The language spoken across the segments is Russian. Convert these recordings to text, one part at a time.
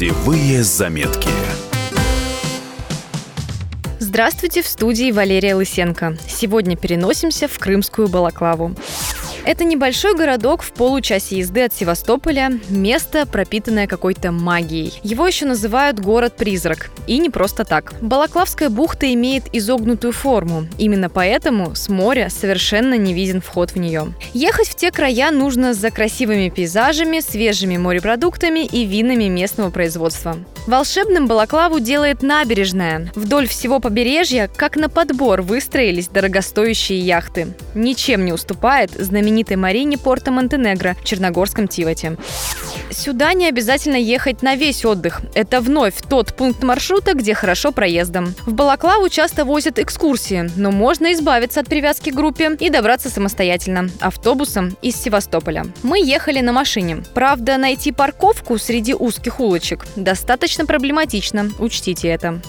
Путевые заметки. Здравствуйте, в студии Валерия Лысенко. Сегодня переносимся в Крымскую Балаклаву. Это небольшой городок в получасе езды от Севастополя, место, пропитанное какой-то магией. Его еще называют город-призрак. И не просто так. Балаклавская бухта имеет изогнутую форму. Именно поэтому с моря совершенно не виден вход в нее. Ехать в те края нужно за красивыми пейзажами, свежими морепродуктами и винами местного производства. Волшебным Балаклаву делает набережная. Вдоль всего побережья, как на подбор, выстроились дорогостоящие яхты. Ничем не уступает знаменитой марине порта Монтенегро в Черногорском Тивате. Сюда не обязательно ехать на весь отдых. Это вновь тот пункт маршрута, где хорошо проездом. В Балаклаву часто возят экскурсии, но можно избавиться от привязки к группе и добраться самостоятельно, автобусом из Севастополя. Мы ехали на машине. Правда, найти парковку среди узких улочек достаточно проблематично, учтите это.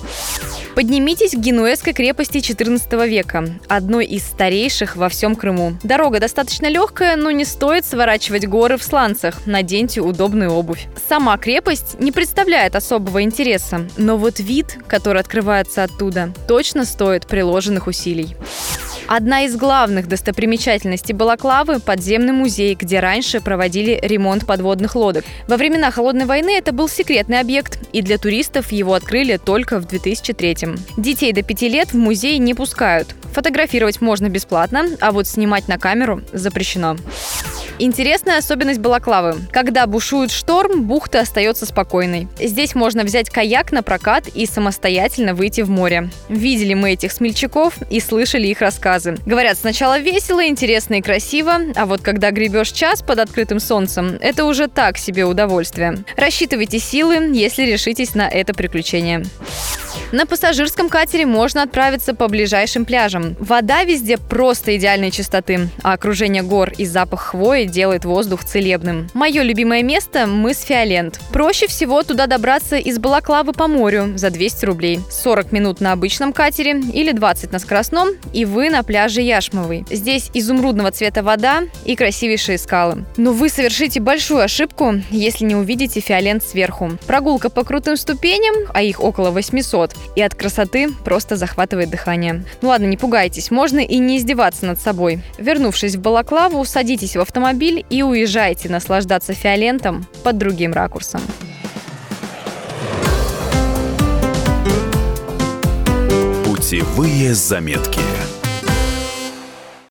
Поднимитесь к Генуэзской крепости XIV века, одной из старейших во всем Крыму. Дорога достаточно легкая, но не стоит сворачивать горы в сланцах. Наденьте удобную обувь. Сама крепость не представляет особого интереса, но вот вид, который открывается оттуда, точно стоит приложенных усилий. Одна из главных достопримечательностей Балаклавы – подземный музей, где раньше проводили ремонт подводных лодок. Во времена Холодной войны это был секретный объект, и для туристов его открыли только в 2003 -м. Детей до 5 лет в музей не пускают. Фотографировать можно бесплатно, а вот снимать на камеру запрещено. Интересная особенность Балаклавы. Когда бушует шторм, бухта остается спокойной. Здесь можно взять каяк на прокат и самостоятельно выйти в море. Видели мы этих смельчаков и слышали их рассказы. Говорят, сначала весело, интересно и красиво, а вот когда гребешь час под открытым солнцем, это уже так себе удовольствие. Рассчитывайте силы, если решитесь на это приключение. На пассажирском катере можно отправиться по ближайшим пляжам. Вода везде просто идеальной чистоты, а окружение гор и запах хвои делает воздух целебным. Мое любимое место – мыс Фиолент. Проще всего туда добраться из Балаклавы по морю за 200 рублей. 40 минут на обычном катере или 20 на скоростном, и вы на пляже Яшмовый. Здесь изумрудного цвета вода и красивейшие скалы. Но вы совершите большую ошибку, если не увидите Фиолент сверху. Прогулка по крутым ступеням, а их около 800, и от красоты просто захватывает дыхание. Ну ладно, не пугайтесь, можно и не издеваться над собой. Вернувшись в Балаклаву, садитесь в автомобиль и уезжайте наслаждаться фиолентом под другим ракурсом. Путевые заметки.